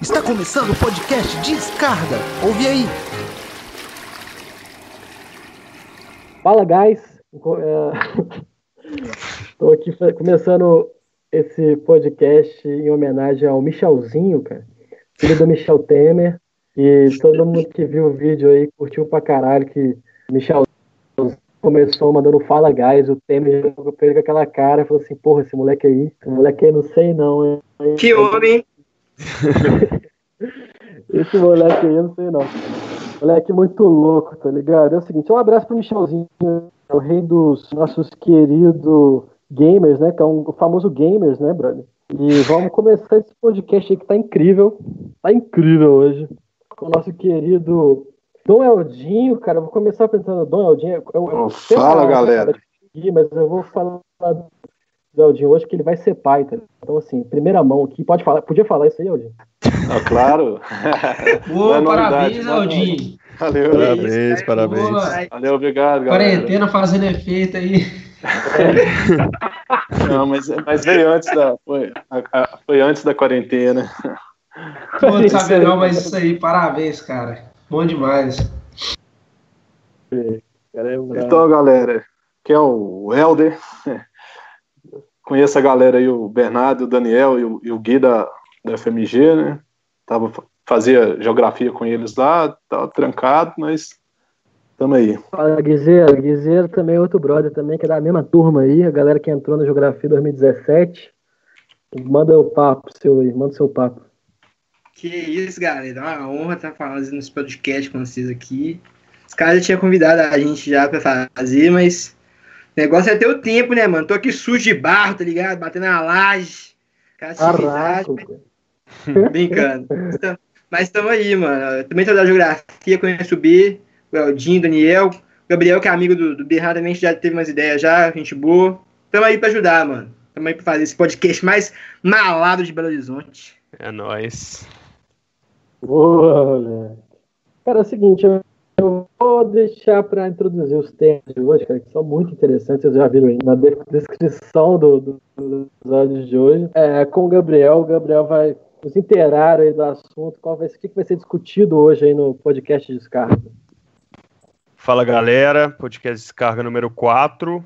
Está começando o podcast Descarga. Ouve aí. Fala, guys. Estou aqui começando esse podcast em homenagem ao Michelzinho, cara. Filho do Michel Temer. E todo mundo que viu o vídeo aí curtiu pra caralho que Michel começou mandando fala guys, o Temer pegou com aquela cara e falou assim, porra, esse moleque aí, esse moleque aí não sei não. Hein? Que homem! esse moleque aí eu não sei não. Moleque muito louco, tá ligado? É o seguinte, um abraço pro Michelzinho, é o rei dos nossos queridos gamers, né? Que é um, o famoso gamers, né, brother? E vamos começar esse podcast aí que tá incrível. Tá incrível hoje. Com o nosso querido Dom Eldinho, cara, eu vou começar apresentando Dom Eldinho. Eu, eu, fala, galera. Mas eu vou falar do Eldinho hoje que ele vai ser pai, tá? Então, assim, primeira mão aqui, pode falar, podia falar isso aí, Eldinho? Ah, claro. Boa, parabéns, Eldinho. Valeu, parabéns, isso, parabéns. Boa. Valeu, obrigado, galera. Quarentena fazendo efeito aí. Não, mas, mas veio antes da. Foi, a, a, foi antes da quarentena. Pô, não não, mas isso aí, parabéns, cara. Bom demais. Então, galera, que é o Helder. Conheço a galera aí, o Bernardo, o Daniel e o, e o Gui da, da FMG, né? Tava, fazia geografia com eles lá, tava trancado, mas tamo aí. Fala, Guizeiro. Guizeiro também é outro brother também, que é da mesma turma aí, a galera que entrou na Geografia 2017. Manda o papo seu aí, manda o seu papo. Que isso, galera. É uma honra estar falando nesse podcast com vocês aqui. Os caras já tinham convidado a gente já pra fazer, mas negócio é ter o tempo, né, mano? Tô aqui sujo de barro, tá ligado? Batendo na laje. Caraca, Brincando. Mas estamos aí, mano. também tô da geografia, conheço o B, o Eldinho, o Daniel. O Gabriel, que é amigo do, do Bernardo, também já teve umas ideias já, gente boa. Tamo aí pra ajudar, mano. Tamo aí pra fazer esse podcast mais malado de Belo Horizonte. É nóis. Boa, moleque. Cara, é o seguinte, eu vou deixar para introduzir os temas de hoje, cara, que são muito interessantes, vocês já viram aí na descrição do, do, do episódio de hoje. É, com o Gabriel, o Gabriel vai nos inteirar aí do assunto, qual vai o que vai ser discutido hoje aí no podcast de Descarga. Fala galera, podcast Descarga número 4.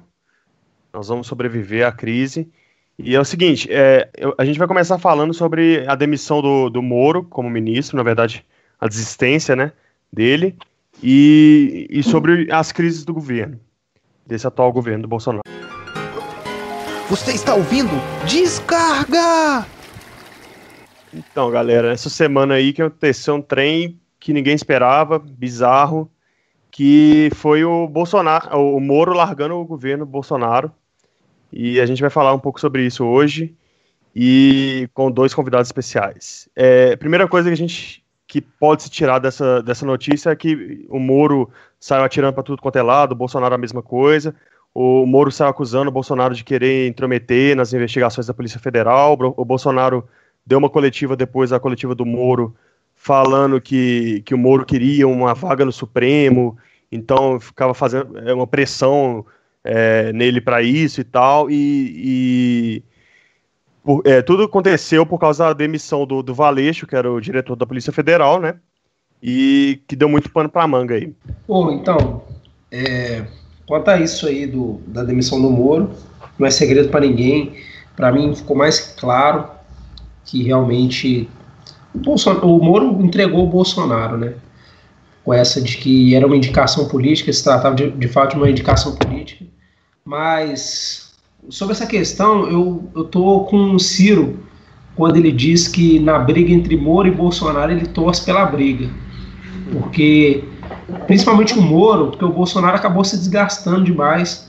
Nós vamos sobreviver à crise. E é o seguinte, é, eu, a gente vai começar falando sobre a demissão do, do Moro como ministro, na verdade, a desistência né, dele, e, e sobre as crises do governo, desse atual governo do Bolsonaro. Você está ouvindo? Descarga! Então, galera, essa semana aí que aconteceu um trem que ninguém esperava, bizarro, que foi o Bolsonaro, o Moro largando o governo Bolsonaro e a gente vai falar um pouco sobre isso hoje e com dois convidados especiais. É, primeira coisa que a gente que pode se tirar dessa, dessa notícia é que o Moro saiu atirando para tudo quanto é lado, o Bolsonaro a mesma coisa. O Moro saiu acusando o Bolsonaro de querer intrometer nas investigações da Polícia Federal. O Bolsonaro deu uma coletiva depois da coletiva do Moro, falando que, que o Moro queria uma vaga no Supremo, então ficava fazendo é, uma pressão é, nele para isso e tal, e, e é, tudo aconteceu por causa da demissão do, do Valeixo, que era o diretor da Polícia Federal, né? E que deu muito pano para manga aí. Bom, então, é, quanto a isso aí do, da demissão do Moro, não é segredo para ninguém. Para mim ficou mais claro que realmente o, o Moro entregou o Bolsonaro, né? Com essa de que era uma indicação política, se tratava de, de fato de uma indicação política. Mas sobre essa questão, eu, eu tô com o Ciro quando ele diz que na briga entre Moro e Bolsonaro ele torce pela briga. Porque, principalmente o Moro, porque o Bolsonaro acabou se desgastando demais.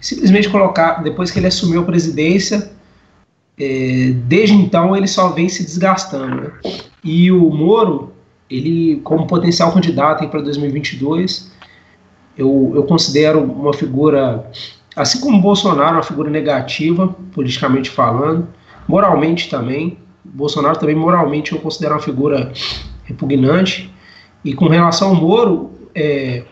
Simplesmente colocar, depois que ele assumiu a presidência, é, desde então ele só vem se desgastando. Né? E o Moro, ele, como potencial candidato para 2022, eu, eu considero uma figura Assim como Bolsonaro é uma figura negativa, politicamente falando, moralmente também. Bolsonaro também moralmente eu considero uma figura repugnante. E com relação ao Moro, é,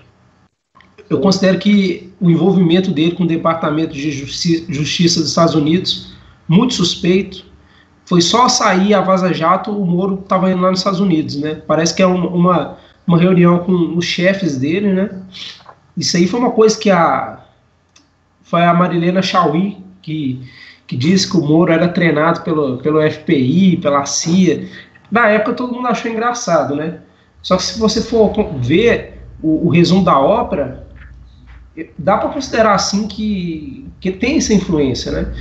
eu considero que o envolvimento dele com o Departamento de Justiça, Justiça dos Estados Unidos, muito suspeito, foi só sair a Vaza Jato, o Moro estava indo lá nos Estados Unidos, né? Parece que é uma, uma reunião com os chefes dele, né? Isso aí foi uma coisa que a foi a Marilena Chauí que, que disse que o Moro era treinado pelo, pelo FBI, pela CIA. Na época todo mundo achou engraçado, né? Só que se você for ver o, o resumo da ópera, dá para considerar assim que, que tem essa influência, né?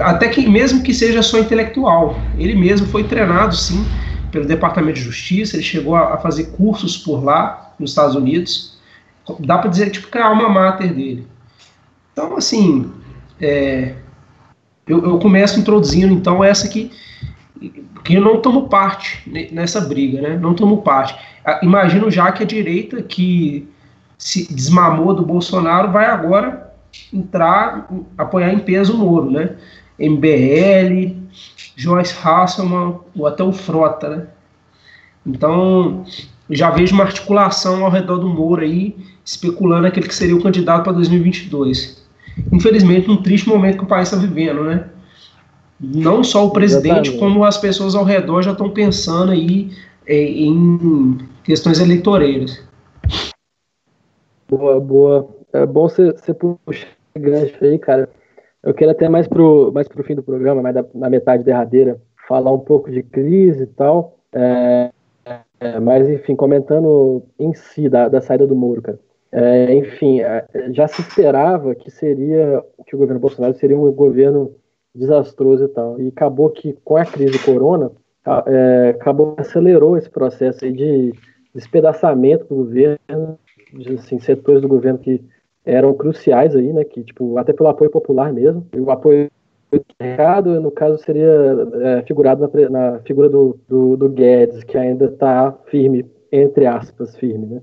Até que mesmo que seja só intelectual, ele mesmo foi treinado sim pelo Departamento de Justiça, ele chegou a, a fazer cursos por lá nos Estados Unidos. Dá para dizer tipo que é a alma mater dele. Então assim, é, eu, eu, começo introduzindo então essa que que eu não tomo parte nessa briga, né? Não tomo parte. Imagino já que a direita que se desmamou do Bolsonaro, vai agora entrar, apoiar em peso o Moro, né? MBL, Joyce Hasselman, ou até o Frota, né? Então, já vejo uma articulação ao redor do Moro aí, especulando aquele que seria o candidato para 2022. Infelizmente, num triste momento que o país está vivendo, né? Não só o presidente, Exatamente. como as pessoas ao redor já estão pensando aí é, em questões eleitoreiras. Boa, boa. É bom você puxar gancho aí, cara. Eu quero até mais pro, mais pro fim do programa, mais da, na metade derradeira, falar um pouco de crise e tal. É, é, mas, enfim, comentando em si da, da saída do Moro, cara. É, enfim, é, já se esperava que seria que o governo Bolsonaro seria um governo desastroso e tal. E acabou que com a crise corona, é, acabou acelerou esse processo de despedaçamento do governo assim, setores do governo que eram cruciais aí, né? Que, tipo, até pelo apoio popular mesmo. E o apoio mercado, no caso, seria é, figurado na, na, figura do, do, do Guedes, que ainda está firme, entre aspas, firme, né?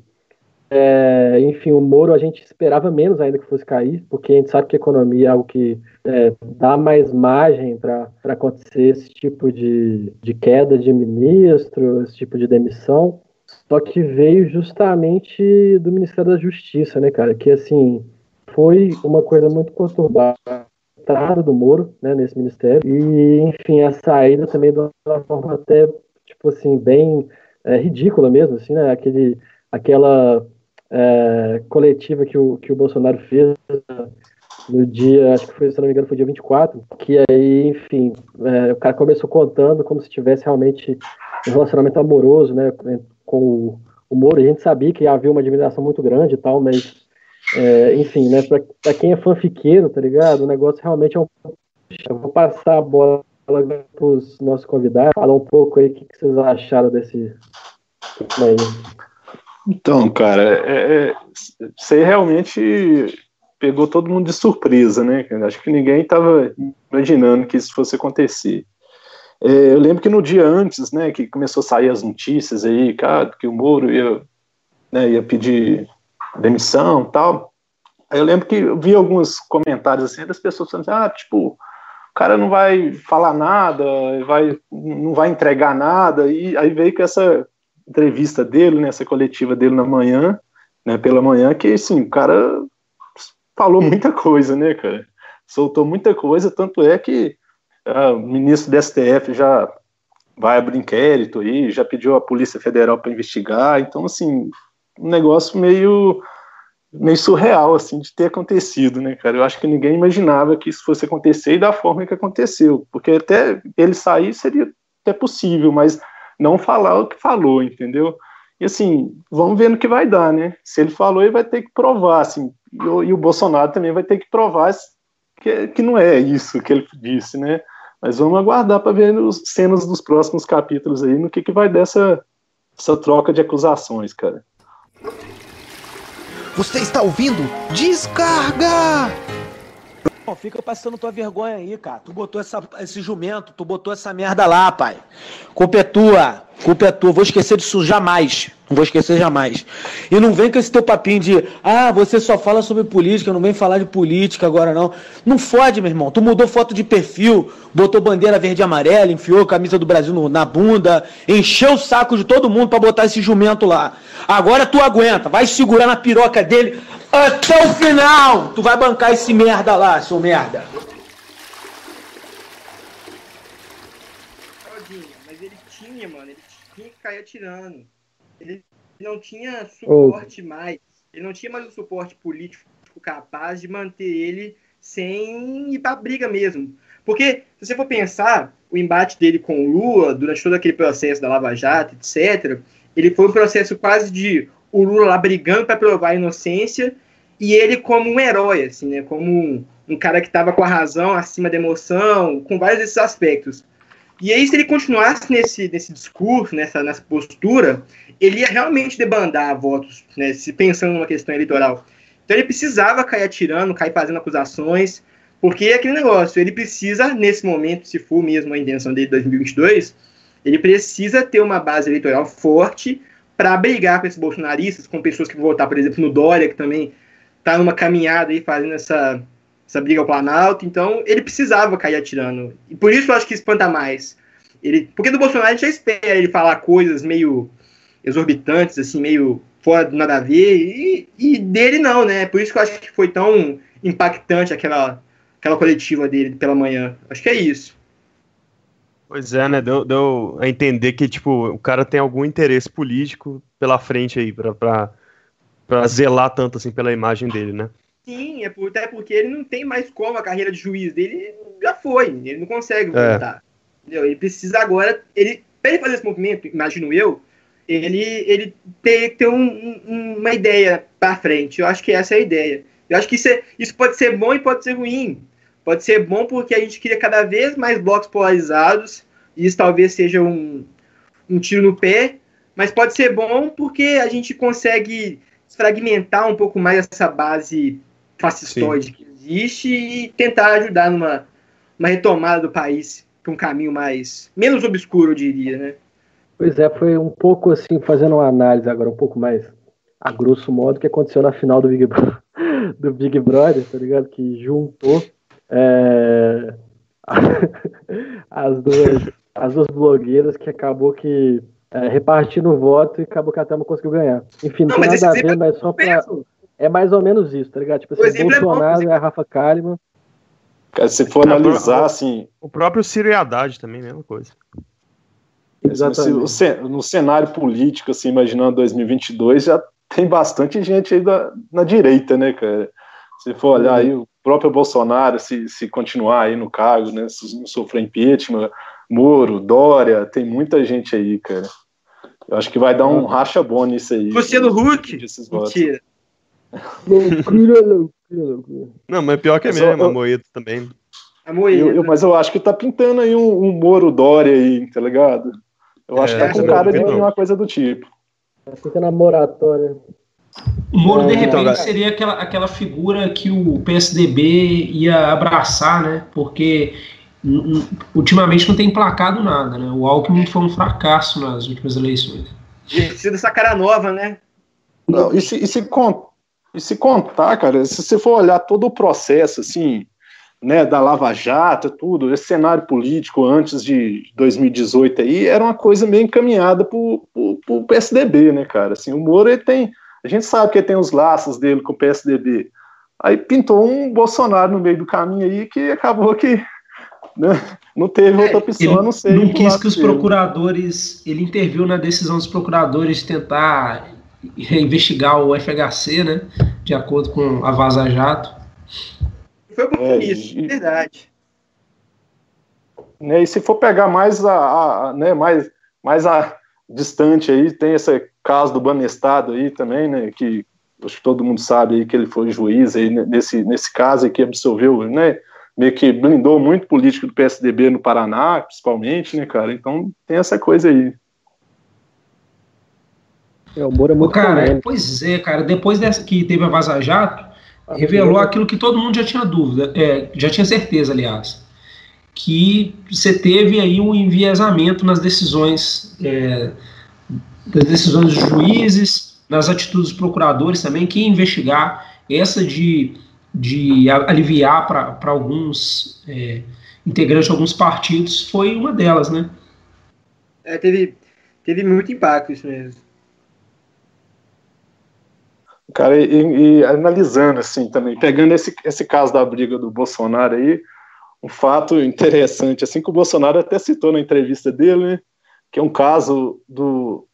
É, enfim, o Moro a gente esperava menos ainda que fosse cair, porque a gente sabe que a economia é algo que é, dá mais margem para acontecer esse tipo de, de queda de ministro, esse tipo de demissão. Só que veio justamente do Ministério da Justiça, né, cara? Que, assim, foi uma coisa muito conturbada do Moro, né, nesse ministério. E, enfim, a saída também de uma forma até, tipo assim, bem é, ridícula mesmo, assim, né? Aquele, aquela é, coletiva que o, que o Bolsonaro fez no dia, acho que foi, se não me engano, foi dia 24, que aí, enfim, é, o cara começou contando como se tivesse realmente um relacionamento amoroso, né, com o, o Moro, a gente sabia que havia uma admiração muito grande e tal, mas, é, enfim, né, pra, quem é fanfiqueiro, tá ligado? O negócio realmente é um. Eu vou passar a bola para os nossos convidados, falar um pouco aí o que, que vocês acharam desse. Então, cara, é, é, você realmente pegou todo mundo de surpresa, né? Acho que ninguém estava imaginando que isso fosse acontecer. É, eu lembro que no dia antes, né, que começou a sair as notícias aí, cara, que o Moro ia, né, ia pedir demissão tal. Aí eu lembro que eu vi alguns comentários assim das pessoas falando assim, ah, tipo, o cara não vai falar nada, vai, não vai entregar nada, e aí veio com essa entrevista dele, né, essa coletiva dele na manhã, né, pela manhã, que assim, o cara falou muita coisa, né, cara? Soltou muita coisa, tanto é que o ministro do STF já vai abrir inquérito aí, já pediu a Polícia Federal para investigar, então assim, um negócio meio meio surreal assim de ter acontecido, né, cara? Eu acho que ninguém imaginava que isso fosse acontecer e da forma que aconteceu, porque até ele sair seria até possível, mas não falar o que falou, entendeu? E assim, vamos ver no que vai dar, né? Se ele falou, ele vai ter que provar, assim, e o, e o Bolsonaro também vai ter que provar que, que não é isso que ele disse, né? Mas vamos aguardar para ver as cenas dos próximos capítulos aí, no que, que vai dessa essa troca de acusações, cara. Você está ouvindo? Descarga! Não, fica passando tua vergonha aí, cara. Tu botou essa, esse jumento, tu botou essa merda lá, pai. Culpa é tua. Culpa é tua. Vou esquecer disso jamais. Não vou esquecer jamais. E não vem com esse teu papinho de, ah, você só fala sobre política, não vem falar de política agora não. Não fode, meu irmão. Tu mudou foto de perfil, botou bandeira verde e amarela, enfiou a camisa do Brasil no, na bunda, encheu o saco de todo mundo para botar esse jumento lá. Agora tu aguenta, vai segurar na piroca dele até o final. Tu vai bancar esse merda lá, seu merda. tinha que cair atirando. Ele não tinha suporte oh. mais. Ele não tinha mais um suporte político capaz de manter ele sem ir pra briga mesmo. Porque, se você for pensar, o embate dele com o Lula, durante todo aquele processo da Lava Jato, etc., ele foi um processo quase de o Lula lá brigando para provar a inocência e ele como um herói, assim, né? Como um, um cara que estava com a razão acima da emoção, com vários desses aspectos. E aí, se ele continuasse nesse, nesse discurso, nessa, nessa postura, ele ia realmente debandar votos, né, se pensando numa questão eleitoral. Então ele precisava cair atirando, cair fazendo acusações, porque é aquele negócio, ele precisa, nesse momento, se for mesmo a intenção dele de 2022, ele precisa ter uma base eleitoral forte para brigar com esses bolsonaristas, com pessoas que vão votar, por exemplo, no Dória, que também está numa caminhada aí fazendo essa, essa briga ao Planalto. Então, ele precisava cair atirando. E por isso eu acho que espanta mais. Ele, porque do Bolsonaro a gente já espera ele falar coisas meio exorbitantes, assim, meio fora do nada a ver, e, e dele não, né? Por isso que eu acho que foi tão impactante aquela, aquela coletiva dele pela manhã. Acho que é isso. Pois é, né? Deu, deu a entender que, tipo, o cara tem algum interesse político pela frente aí, pra, pra zelar tanto, assim, pela imagem dele, né? Sim, é por, até porque ele não tem mais como a carreira de juiz dele já foi, ele não consegue é. voltar. É. Ele precisa agora, ele, pra ele fazer esse movimento, imagino eu, ele, ele tem que ter um, um, uma ideia para frente. Eu acho que essa é a ideia. Eu acho que isso, é, isso pode ser bom e pode ser ruim. Pode ser bom porque a gente cria cada vez mais blocos polarizados, e isso talvez seja um, um tiro no pé, mas pode ser bom porque a gente consegue fragmentar um pouco mais essa base fascistoide Sim. que existe e tentar ajudar numa uma retomada do país para um caminho mais menos obscuro, eu diria, né? Pois é, foi um pouco assim, fazendo uma análise agora um pouco mais a grosso modo que aconteceu na final do Big, do Big Brother, tá ligado? Que juntou é, as, duas, as duas blogueiras que acabou que é, repartindo o voto e acabou que a Thelma conseguiu ganhar. Enfim, não, não tem nada a ver, é mas só pra. É mais ou menos isso, tá ligado? Tipo assim, o Bolsonaro é, bom, é a Rafa Kalimann. Cara, se for analisar, assim. O próprio Ciro e Haddad também, mesma coisa. Exatamente. No cenário político, assim, imaginando 2022, já tem bastante gente aí da, na direita, né, cara? Se for olhar aí, o próprio Bolsonaro, se, se continuar aí no cargo, né, se não sofrer impeachment, Moro, Dória, tem muita gente aí, cara. Eu acho que vai dar um racha bom nisso aí. Você do Hulk? Mentira. loucura, loucura, loucura. Não, mas pior que é mesmo, eu, a Moeda também. A Moeda. Eu, eu, mas eu acho que tá pintando aí um, um Moro Dória aí, tá ligado? Eu acho é, que tá com cara de uma coisa do tipo. Fica na moratória. O Moro, de repente, então, seria aquela, aquela figura que o PSDB ia abraçar, né? Porque ultimamente não tem placado nada, né? O Alckmin foi um fracasso nas últimas eleições. Sido essa cara nova, né? Não, e se, e, se, e se contar, cara, se você for olhar todo o processo, assim, né, da Lava Jato, tudo, esse cenário político antes de 2018 aí, era uma coisa meio encaminhada para o PSDB, né, cara? Assim, o Moro, ele tem, a gente sabe que ele tem os laços dele com o PSDB. Aí pintou um Bolsonaro no meio do caminho aí que acabou que não teve outra é, opção, ele não sei. Não quis que os dele. procuradores, ele interviu na decisão dos procuradores de tentar investigar o FHC, né, de acordo com a Vaza Jato. Foi muito é, isso, e, verdade. Né, e se for pegar mais a, a, né, mais, mais a distante aí, tem esse caso do Banestado aí também, né, que acho que todo mundo sabe aí que ele foi juiz aí nesse, nesse caso aí que absolveu, né, meio que blindou muito político do PSDB no Paraná, principalmente, né, cara, então tem essa coisa aí. É, o Moro é muito cara, Pois é, cara, depois dessa que teve a Vaza Jato, revelou aquilo que todo mundo já tinha dúvida, é, já tinha certeza, aliás, que você teve aí um enviesamento nas decisões, é, das decisões dos juízes, nas atitudes dos procuradores também, que investigar essa de, de aliviar para alguns é, integrantes de alguns partidos foi uma delas, né? É, teve, teve muito impacto isso mesmo. Cara, e, e, analisando assim também, pegando esse, esse caso da briga do Bolsonaro aí, um fato interessante, assim que o Bolsonaro até citou na entrevista dele, né, que é um caso do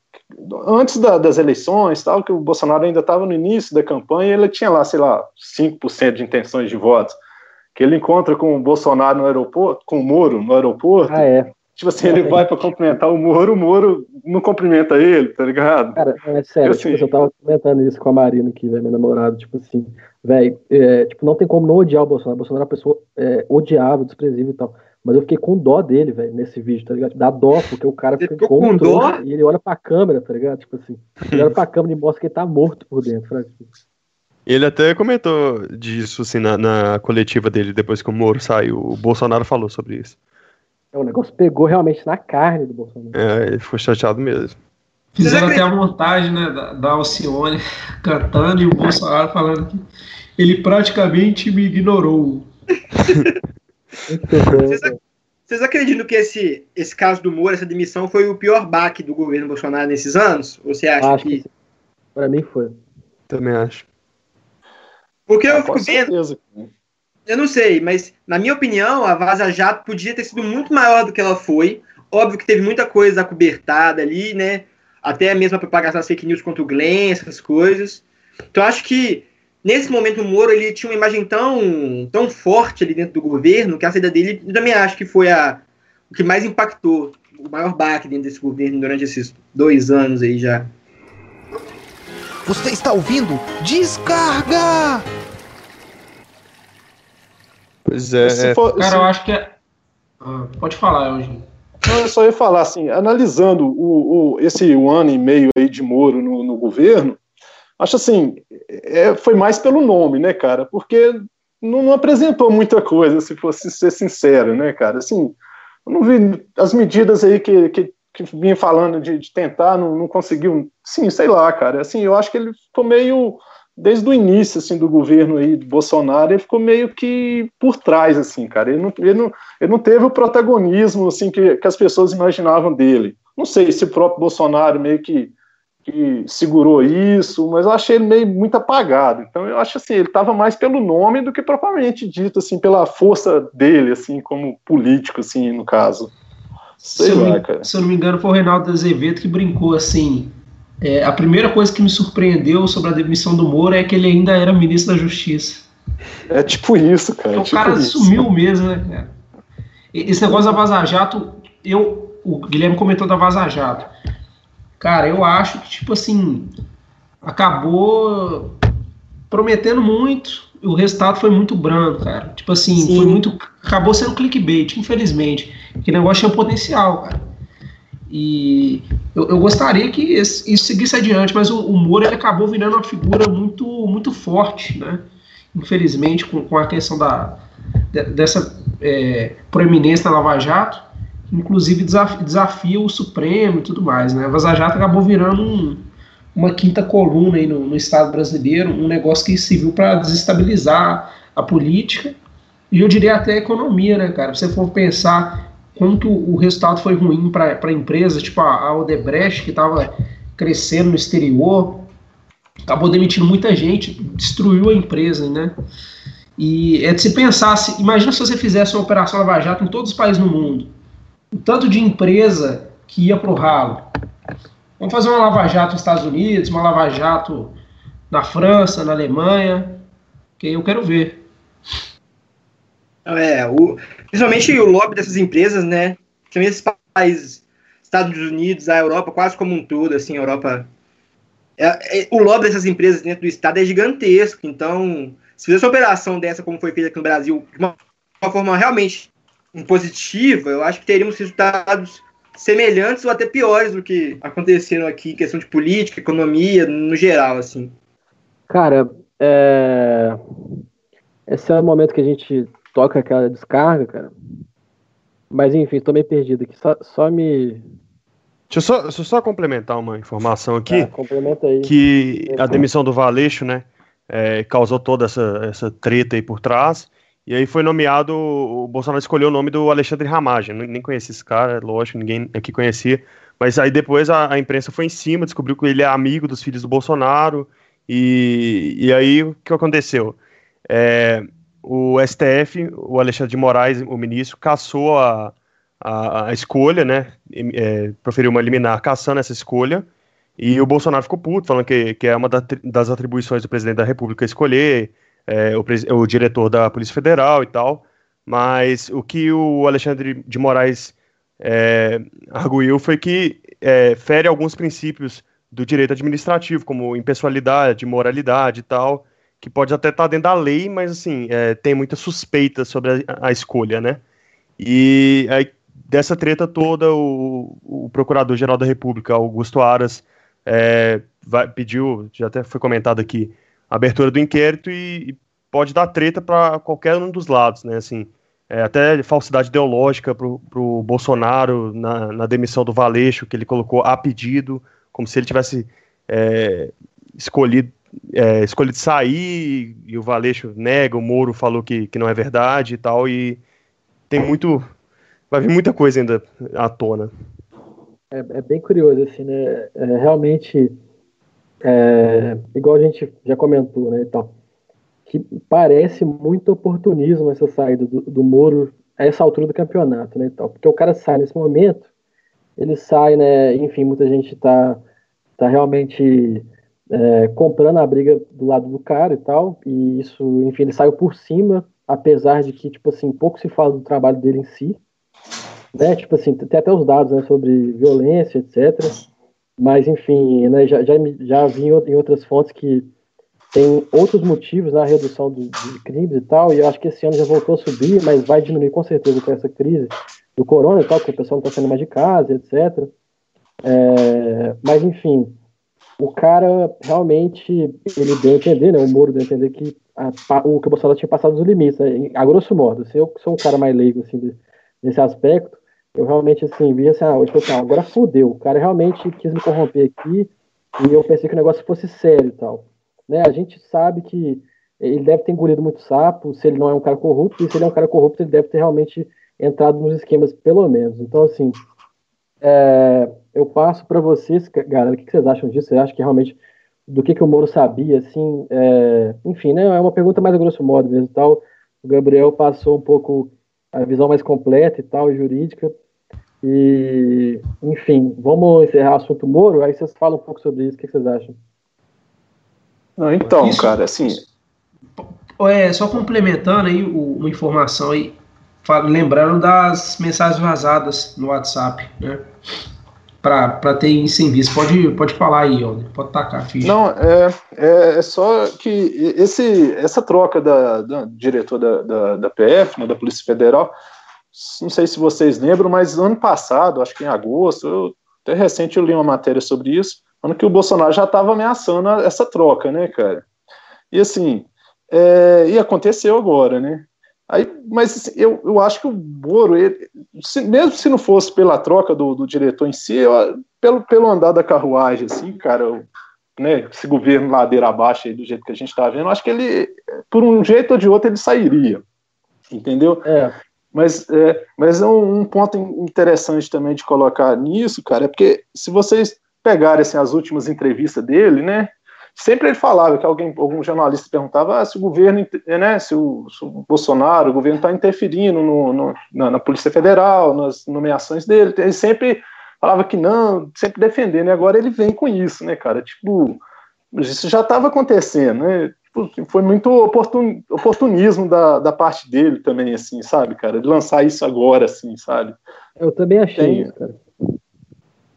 antes da, das eleições, tal, que o Bolsonaro ainda estava no início da campanha, ele tinha lá, sei lá, 5% de intenções de votos. Que ele encontra com o Bolsonaro no aeroporto, com o Moro no aeroporto. Ah, é. Tipo assim, ele vai para cumprimentar o Moro, o Moro não cumprimenta ele, tá ligado? Cara, é sério, assim, tipo, eu tava comentando isso com a Marina aqui, velho, minha namorada, tipo assim, velho, é, tipo, não tem como não odiar o Bolsonaro. O Bolsonaro é uma pessoa é, odiável, desprezível e tal. Mas eu fiquei com dó dele, velho, nesse vídeo, tá ligado? Dá dó, porque o cara Você fica ficou com dó? e ele olha pra câmera, tá ligado? Tipo assim, ele olha pra câmera e mostra que ele tá morto por dentro, sabe? Ele até comentou disso, assim, na, na coletiva dele, depois que o Moro saiu. O Bolsonaro falou sobre isso. é, o negócio pegou realmente na carne do Bolsonaro. É, ele ficou chateado mesmo. Fizeram até a montagem né, da, da Alcione cantando e o Bolsonaro falando que ele praticamente me ignorou. Vocês, acreditam que esse, esse caso do Moro, essa demissão, foi o pior baque do governo Bolsonaro nesses anos? Ou você acha Acho que. que pra mim foi. Também acho. Porque eu Ah, com fico vendo, certeza. eu não sei, mas na minha opinião, a Vaza Jato podia ter sido muito maior do que ela foi. Óbvio que teve muita coisa acobertada ali, né? Até mesmo a propagação das fake news contra o Glenn, essas coisas. Então eu acho que nesse momento o Moro ele tinha uma imagem tão, tão forte ali dentro do governo que a saída dele eu também acho que foi a, o que mais impactou, o maior baque dentro desse governo durante esses dois anos aí já. Você está ouvindo? Descarga! Pois é. Se é. for- Cara, se- eu acho que é. Ah, pode falar, Eugênio. Não, eu só ia falar assim, analisando o, o- esse um ano e meio aí de Moro no, no governo, acho assim, é, foi mais pelo nome, né, cara? Porque não, não apresentou muita coisa, se fosse ser sincero, né, cara? Assim, eu não vi as medidas aí que, que, que vinha falando de, de tentar, não, não conseguiu. Sim, sei lá, cara. Assim, eu acho que ele ficou meio desde o início assim do governo aí de Bolsonaro, ele ficou meio que por trás assim, cara. Ele não, ele não, ele não teve o protagonismo assim que, que as pessoas imaginavam dele. Não sei se o próprio Bolsonaro meio que, que segurou isso, mas eu achei ele meio muito apagado. Então eu acho assim, ele estava mais pelo nome do que propriamente dito assim pela força dele assim como político assim no caso. Se Sei eu, lá, não, cara. se eu não me engano, foi o Reinaldo Azevedo que brincou assim. é, a primeira coisa que me surpreendeu sobre a demissão do Moro é que ele ainda era ministro da Justiça. É tipo isso, cara. Então, é o tipo cara isso. sumiu mesmo, né, cara? Esse negócio da Vaza Jato, eu, o Guilherme comentou da Vaza Jato. Cara, eu acho que, tipo assim, acabou prometendo muito, e o resultado foi muito branco, cara. Tipo assim, Sim. foi muito. Acabou sendo clickbait, infelizmente. Que negócio tinha potencial, cara. E eu, eu gostaria que esse- isso seguisse adiante, mas o, o Moro ele acabou virando uma figura muito, muito forte, né? Infelizmente, com, com a questão da, de- dessa é, proeminência na Lava Jato, inclusive desafia, desafia o Supremo e tudo mais, né? A Vaza Jato acabou virando um- uma quinta coluna aí no, no Estado brasileiro, um negócio que serviu para desestabilizar a política e eu diria até a economia, né, cara? Se você for pensar que o, resultado foi ruim para a empresa, tipo a, Odebrecht, que estava crescendo no exterior, acabou demitindo muita gente, destruiu a empresa, né? E é de se pensar, se, imagina se você fizesse uma operação Lava Jato em todos os países no mundo, o tanto de empresa que ia pro ralo. Vamos fazer uma Lava Jato nos Estados Unidos, uma Lava Jato na França, na Alemanha, que eu quero ver. É, o, principalmente o lobby dessas empresas, né? Também esses países, Estados Unidos, a Europa, quase como um todo, assim, a Europa. é- é- o lobby dessas empresas dentro do Estado é gigantesco. Então, se fizesse uma operação dessa, como foi feita aqui no Brasil, de uma, uma forma realmente positiva, eu acho que teríamos resultados semelhantes ou até piores do que aconteceram aqui em questão de política, economia, no geral, assim. Cara, é... esse é o momento que a gente toca aquela descarga, cara. Mas enfim, tô meio perdido aqui. Só, só me. Deixa eu, só, deixa eu só complementar uma informação aqui. Ah, complementa aí. que a demissão do Valeixo, né, é, causou toda essa, essa treta aí por trás, e aí foi nomeado, o Bolsonaro escolheu o nome do Alexandre Ramagem, nem conhecia esse cara, lógico, ninguém aqui conhecia, mas aí depois a, a imprensa foi em cima, descobriu que ele é amigo dos filhos do Bolsonaro, e, e aí o que aconteceu? É, o STF, o Alexandre de Moraes, o ministro, cassou a, a, a escolha, né? É, proferiu uma liminar caçando essa escolha. E o Bolsonaro ficou puto, falando que, que é uma das atribuições do presidente da República escolher é, o, o, diretor da Polícia Federal e tal. Mas o que o Alexandre de Moraes é, arguiu foi que é, fere alguns princípios do direito administrativo, como impessoalidade, moralidade e tal, que pode até estar tá dentro da lei, mas assim, é, tem muita suspeita sobre a, a, escolha, né? E aí, dessa treta toda, o, o Procurador-Geral da República, Augusto Aras, é, vai, pediu, já até foi comentado aqui, abertura do inquérito e, e pode dar treta para qualquer um dos lados, né? Assim, é, até falsidade ideológica para o Bolsonaro na, na, demissão do Valeixo, que ele colocou a pedido, como se ele tivesse é, escolhido, é, escolhido sair, e o Valeixo nega, o Moro falou que, que não é verdade e tal, e tem muito. Vai vir muita coisa ainda à tona. É, é bem curioso, assim, né? É, realmente, é, igual a gente já comentou, né, tal que parece muito oportunismo essa saída do, do Moro a essa altura do campeonato, né, tal, porque o cara sai nesse momento, ele sai, né, enfim, muita gente está tá realmente é, comprando a briga do lado do cara e tal, e isso, enfim, ele saiu por cima, apesar de que, tipo assim, pouco se fala do trabalho dele em si, né, tipo assim, tem até os dados, né, sobre violência, etc., mas, enfim, né, já, já, já vi em outras fontes que tem outros motivos na redução do, de crimes e tal, e eu acho que esse ano já voltou a subir, mas vai diminuir com certeza com essa crise do corona e tal, porque o pessoal não está saindo mais de casa, etc. É, mas, enfim, o cara realmente, ele deu a entender, né, o Moro deu a entender que a, o que o Bolsonaro tinha passado dos limites, né, a grosso modo, se eu sou um cara mais leigo, assim, nesse aspecto, eu realmente, assim, vi assim, ah, hoje, assim, agora fudeu, o cara realmente quis me corromper aqui, e eu pensei que o negócio fosse sério e tal. Né? A gente sabe que ele deve ter engolido muito sapo, se ele não é um cara corrupto, e se ele é um cara corrupto, ele deve ter realmente entrado nos esquemas, pelo menos. Então, assim, é, eu passo para vocês, galera, o que vocês acham disso? Você acha que realmente do que, que o Moro sabia, assim, é, enfim, né, é uma pergunta mais a grosso modo mesmo tal. O Gabriel passou um pouco a visão mais completa e tal, jurídica. E, enfim, vamos encerrar o assunto Moro, aí vocês falam um pouco sobre isso, o que vocês acham? Não, então, Isso, cara, assim. É, só complementando aí uma informação aí, lembrando das mensagens vazadas no WhatsApp, né? Para ter isso em vista. Pode, pode falar aí, ó, pode tacar, filho. Não, é, é, é, só que esse, essa troca da, da diretor da, da, da PF, né, da Polícia Federal, não sei se vocês lembram, mas ano passado, acho que em agosto, eu, até recente eu li uma matéria sobre isso, ano que o Bolsonaro já estava ameaçando essa troca, né, cara? E assim, é, e aconteceu agora, né? Aí, mas assim, eu, eu acho que o Moro, ele, se, mesmo se não fosse pela troca do, do diretor em si, eu, pelo, pelo andar da carruagem, assim, cara, eu, né, esse governo ladeira abaixo aí, do jeito que a gente está vendo, eu acho que ele, por um jeito ou de outro, ele sairia, entendeu? É. Mas é, mas é um, um ponto interessante também de colocar nisso, cara, é porque se vocês pegarem assim, as últimas entrevistas dele, né? Sempre ele falava que alguém, algum jornalista perguntava ah, se o governo, né, se o, se o Bolsonaro, o governo está interferindo no, no, na, na, Polícia Federal, nas nomeações dele. Ele sempre falava que não, sempre defendendo, e agora ele vem com isso, né, cara? Tipo, isso já estava acontecendo, né? Tipo, foi muito oportun, oportunismo da, da parte dele também, assim, sabe, cara? De lançar isso agora, assim, sabe? Eu também achei Tem, isso, cara.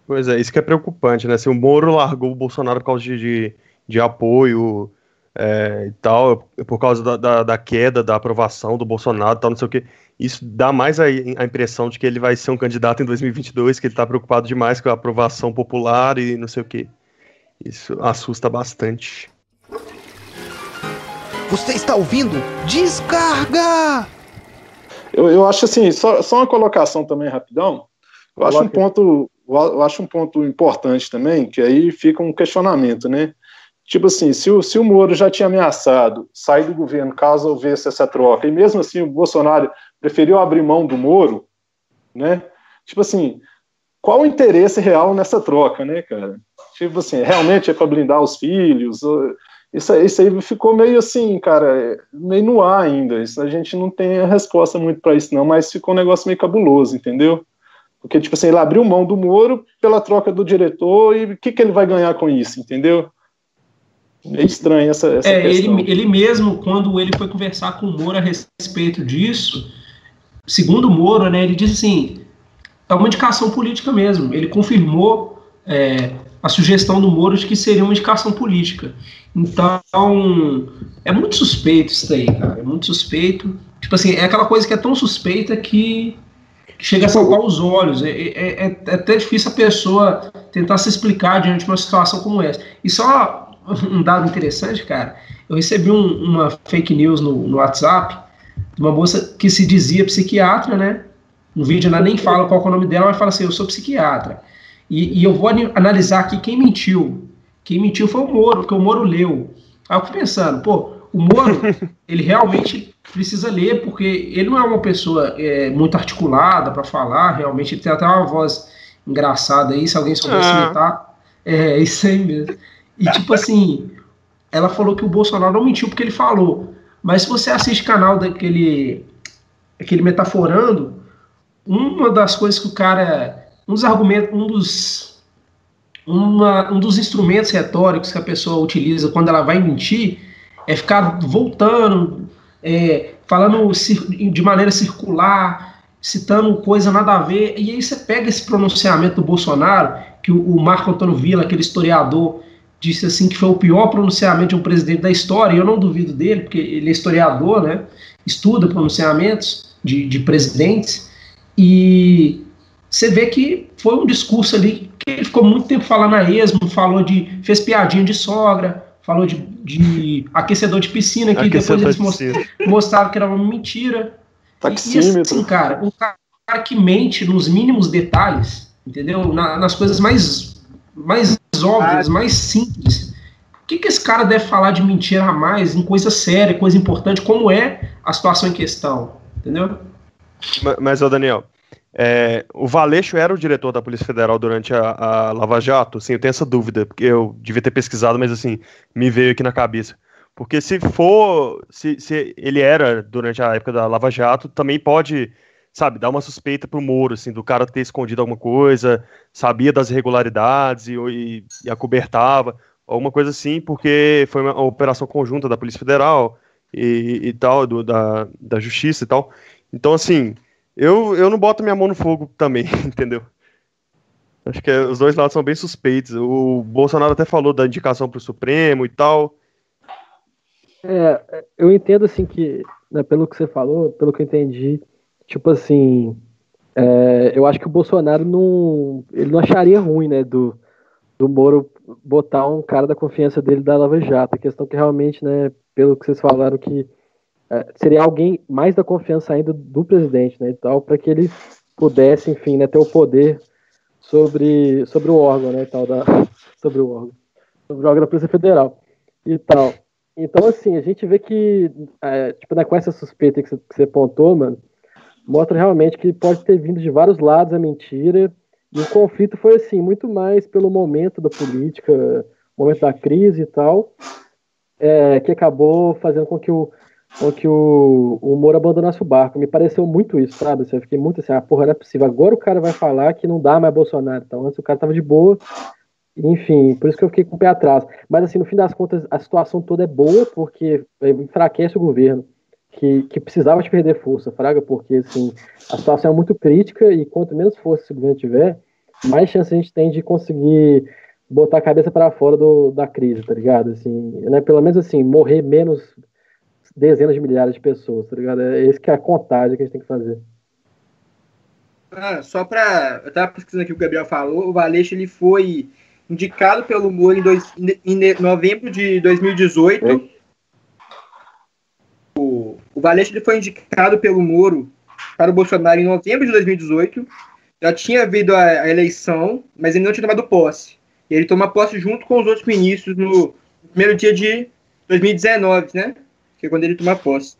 Pois é, isso que é preocupante, né? Se o Moro largou o Bolsonaro por causa de, de, de apoio é, e tal, por causa da, da, da, queda da aprovação do Bolsonaro e tal, não sei o que, isso dá mais a, a, impressão de que ele vai ser um candidato em 2022, que ele tá preocupado demais com a aprovação popular e não sei o que. Isso assusta bastante. Você está ouvindo? Descarga! Eu, eu acho assim, só, só uma colocação também rapidão. Eu acho um ponto eu acho um ponto importante também, que aí fica um questionamento, né? Tipo assim, se o, se o Moro já tinha ameaçado sair do governo caso houvesse essa troca, e mesmo assim o Bolsonaro preferiu abrir mão do Moro, né? Tipo assim, qual o interesse real nessa troca, né, cara? Tipo assim, realmente é para blindar os filhos? Isso, isso aí ficou meio assim, cara, meio no ar ainda. Isso, a gente não tem a resposta muito para isso, não, mas ficou um negócio meio cabuloso, entendeu? Porque, tipo assim, ele abriu mão do Moro pela troca do diretor e o que, que ele vai ganhar com isso, entendeu? É estranho essa, essa é, questão. Ele, ele mesmo, quando ele foi conversar com o Moro a respeito disso, segundo o Moro, né, ele disse assim, é uma indicação política mesmo. Ele confirmou é, a sugestão do Moro de que seria uma indicação política. Então, é muito suspeito isso daí, cara. É muito suspeito. Tipo assim, é aquela coisa que é tão suspeita que, chega a saltar os olhos. É, é, é, é, até difícil a pessoa tentar se explicar diante de uma situação como essa. E só um dado interessante, cara. Eu recebi um, uma fake news no, no WhatsApp de uma moça que se dizia psiquiatra, né? No vídeo ela nem fala qual é o nome dela, mas fala assim: eu sou psiquiatra. E, e eu vou analisar aqui quem mentiu. Quem mentiu foi o Moro, porque o Moro leu. Aí eu fui pensando, pô, o Moro, ele realmente precisa ler, porque ele não é uma pessoa é, muito articulada para falar, realmente, ele tem até uma voz engraçada aí, se alguém soubesse ah. imitar. É, isso aí mesmo. E tipo assim, ela falou que o Bolsonaro não mentiu porque ele falou. Mas se você assiste o canal daquele aquele metaforando, uma das coisas que o cara um dos argumentos, um dos, uma, um dos instrumentos retóricos que a pessoa utiliza quando ela vai mentir é ficar voltando, é, falando de maneira circular, citando coisa nada a ver, e aí você pega esse pronunciamento do Bolsonaro, que o, o Marco Antônio Villa, aquele historiador, disse assim que foi o pior pronunciamento de um presidente da história, e eu não duvido dele, porque ele é historiador, né, estuda pronunciamentos de, de presidentes, e você vê que foi um discurso ali que ele ficou muito tempo falando a esmo, falou de. fez piadinha de sogra, falou de, de aquecedor de piscina, que aquecedor depois eles de mostraram que era uma mentira. Taxímetro. E assim, cara, um cara que mente nos mínimos detalhes, entendeu? Na, nas coisas mais, mais óbvias, mais simples. O que, que esse cara deve falar de mentira a mais em coisa séria, coisa importante, como é a situação em questão, entendeu? Mas, mas ô Daniel, é, o Valeixo era o diretor da Polícia Federal durante a, a, Lava Jato? Sim, eu tenho essa dúvida, porque eu devia ter pesquisado, mas assim, me veio aqui na cabeça. Porque se for, se, se ele era durante a época da Lava Jato, também pode, sabe, dar uma suspeita pro Moro, assim, do cara ter escondido alguma coisa, sabia das irregularidades e, e, e acobertava, alguma coisa assim, porque foi uma operação conjunta da Polícia Federal e, e tal, do, da, da Justiça e tal. Então, assim, eu, eu não boto minha mão no fogo também, entendeu? Acho que os dois lados são bem suspeitos. O Bolsonaro até falou da indicação para o Supremo e tal. É, eu entendo assim que, né, pelo que você falou, pelo que eu entendi, tipo assim, é, eu acho que o Bolsonaro não, ele não acharia ruim, né, do, do Moro botar um cara da confiança dele da Lava Jato. A questão que realmente, né, pelo que vocês falaram que é, seria alguém mais da confiança ainda do presidente, né, e tal, para que ele pudesse, enfim, né, ter o poder sobre, sobre o órgão, né, e tal, da, sobre o órgão, sobre o órgão da Polícia Federal e tal. Então, assim, a gente vê que, é, tipo, né, com essa suspeita que você, você apontou, mano, mostra realmente que pode ter vindo de vários lados a mentira, e o conflito foi, assim, muito mais pelo momento da política, momento da crise e tal, é, que acabou fazendo com que o, ou que o, o Moro abandonasse o barco. Me pareceu muito isso, sabe? Eu fiquei muito assim, ah, porra, não é possível. Agora o cara vai falar que não dá mais Bolsonaro. Então, antes o cara tava de boa. Enfim, por isso que eu fiquei com o pé atrás. Mas, assim, no fim das contas, a situação toda é boa, porque enfraquece o governo, que, que precisava de perder força, fraga, porque, assim, a situação é muito crítica e quanto menos força esse governo tiver, mais chance a gente tem de conseguir botar a cabeça para fora do, da crise, tá ligado? Assim, né? Pelo menos, assim, morrer menos dezenas de milhares de pessoas, tá ligado? É esse que é a contagem que a gente tem que fazer. Ah, só para Eu tava pesquisando aqui o que o Gabriel falou, o Valeixo ele foi indicado pelo Moro em, dois, em novembro de 2018. É. O, o Valeixo ele foi indicado pelo Moro para o Bolsonaro em novembro de 2018. Já tinha havido a, a eleição, mas ele não tinha tomado posse. E ele toma posse junto com os outros ministros no primeiro dia de 2019, né? Que é quando ele toma posse.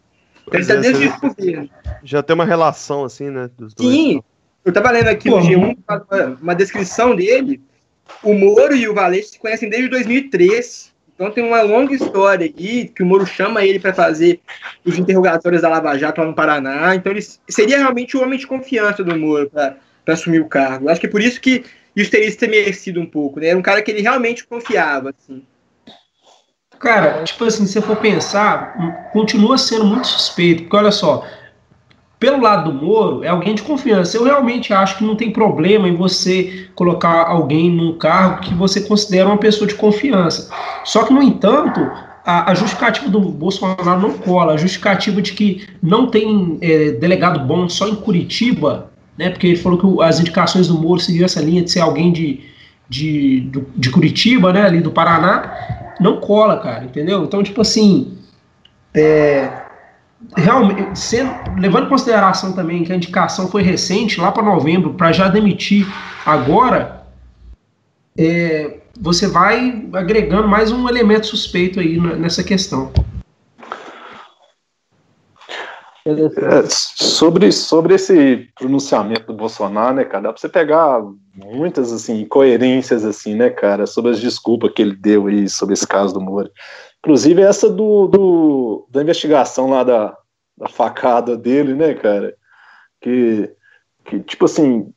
Então, ele está desde o governo. Já tem uma relação, assim, né? Dos dois, Sim, então. eu estava lendo aqui Pô, no G1 uma descrição dele. O Moro e o Valete se conhecem desde 2003. Então, tem uma longa história aí que o Moro chama ele para fazer os interrogatórios da Lava Jato lá no Paraná. Então ele seria realmente o homem de confiança do Moro para assumir o cargo. Acho que é por isso que isso teria se merecido um pouco, né? Era um cara que ele realmente confiava, assim. Cara, tipo assim, se você for pensar, continua sendo muito suspeito, porque olha só, pelo lado do Moro, é alguém de confiança. Eu realmente acho que não tem problema em você colocar alguém num cargo que você considera uma pessoa de confiança. Só que, no entanto, a, a justificativa do Bolsonaro não cola. A justificativa de que não tem é, delegado bom só em Curitiba, né, porque ele falou que as indicações do Moro seguiam essa linha de ser alguém de, de, de Curitiba, né, ali do Paraná, não cola, cara, entendeu? Então, tipo assim, é, realmente, sendo, levando em consideração também que a indicação foi recente, lá para novembro, para já demitir agora, é, você vai agregando mais um elemento suspeito aí nessa questão. É, sobre, sobre esse pronunciamento do Bolsonaro, né, cara, dá pra você pegar muitas, assim, incoerências, assim, né, cara, sobre as desculpas que ele deu aí sobre esse caso do Moro. Inclusive essa do, do, da investigação lá da, da facada dele, né, cara? Que, que tipo assim,